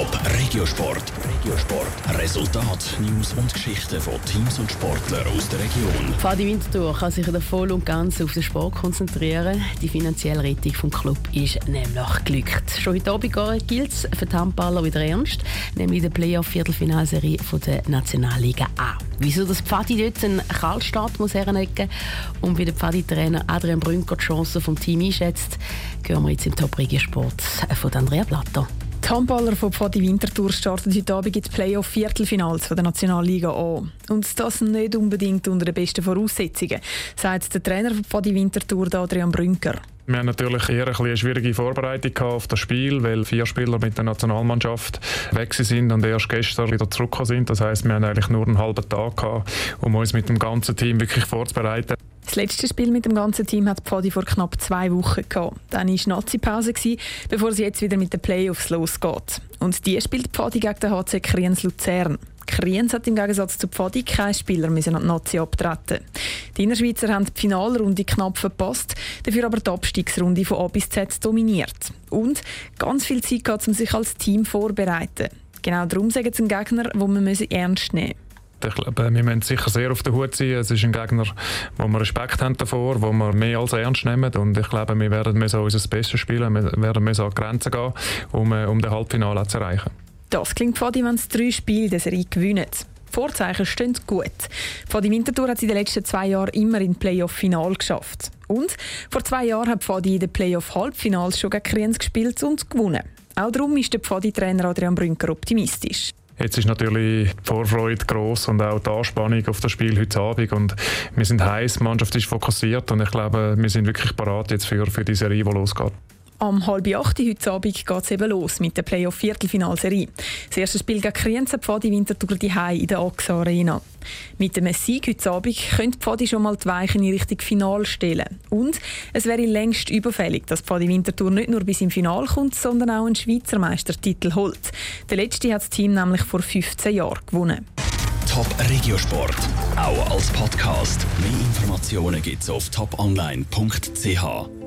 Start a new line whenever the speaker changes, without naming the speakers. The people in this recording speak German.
Top Regiosport. Regiosport. Resultat, News und Geschichten von Teams und Sportlern aus der Region.
Fadi Winterthur kann sich voll und ganz auf den Sport konzentrieren. Die finanzielle Rettung vom Club ist nämlich glückt. Schon heute Abend gilt es für die Handballer wieder ernst, nämlich die Playoff-Viertelfinalserie der Nationalliga A. Wieso das Pfadi dort einen Kaltstart muss hernecken und wie der Pfadi-Trainer Adrian Brünker die Chancen vom Team einschätzt, hören wir jetzt im Top Regiosport von Andrea Blatter.
Die Handballer von Pfadi Winterthur starten heute Abend in die Playoff-Viertelfinals der Nationalliga an. Und das nicht unbedingt unter den besten Voraussetzungen, sagt der Trainer von Pfadi Winterthur, Adrian Brünker.
Wir haben natürlich eher eine schwierige Vorbereitung auf das Spiel, weil vier Spieler mit der Nationalmannschaft weg sind und erst gestern wieder zurückgekommen sind. Das heißt, wir haben eigentlich nur einen halben Tag gehabt, um uns mit dem ganzen Team wirklich vorzubereiten.
Das letzte Spiel mit dem ganzen Team hat Pfadi vor knapp zwei Wochen gehabt. Dann war Nazi-Pause, bevor es jetzt wieder mit den Playoffs losgeht. Und die spielt Pfadi gegen den HC Kriens Luzern. Kriens hat im Gegensatz zu Pfadi keinen Spieler müssen an die Nazi abtreten. Die Innerschweizer haben die Finalrunde knapp verpasst, dafür aber die Abstiegsrunde von A bis Z dominiert. Und ganz viel Zeit gehabt, um sich als Team vorzubereiten. Genau darum sagen sie einen Gegner, den wir ernst nehmen müssen.
Ich glaube, wir müssen sicher sehr auf der Hut sein. Es ist ein Gegner, wo wir Respekt haben davor, wo wir mehr als ernst nehmen. Und ich glaube, wir werden müssen unser Bestes spielen, wir werden müssen an die Grenzen gehen, um, äh, um den Halbfinale zu erreichen.
Das klingt Fadi, wenn es drei Spiele der Serie gewinnen. Vorzeichen stehen gut. Fadi Winterthur hat es in den letzten zwei Jahren immer in Playoff-Final geschafft. Und vor zwei Jahren hat Fadi in den Playoff-Halbfinals schon gegen Kriens gespielt und gewonnen. Auch darum ist der Pfadi-Trainer Adrian Brünker optimistisch.
Jetzt ist natürlich die Vorfreude groß und auch die Anspannung auf das Spiel heute Abend. Und wir sind heiß, die Mannschaft ist fokussiert und ich glaube, wir sind wirklich bereit jetzt für, für die Serie, die losgeht.
Am halb acht heute Abend geht es eben los mit der Playoff-Viertelfinalserie. Das erste Spiel gegen Krienzen Pfadi Winterthur die in der AXA Arena. Mit dem Sieg heute Abend könnte Pfadi schon mal die Weichen in Richtung Final stellen. Und es wäre längst überfällig, dass Pfadi Winterthur nicht nur bis im Final kommt, sondern auch einen Schweizer Meistertitel holt. Der letzte hat das Team nämlich vor 15 Jahren gewonnen.
Top Regiosport, auch als Podcast. Mehr Informationen gibt es auf toponline.ch.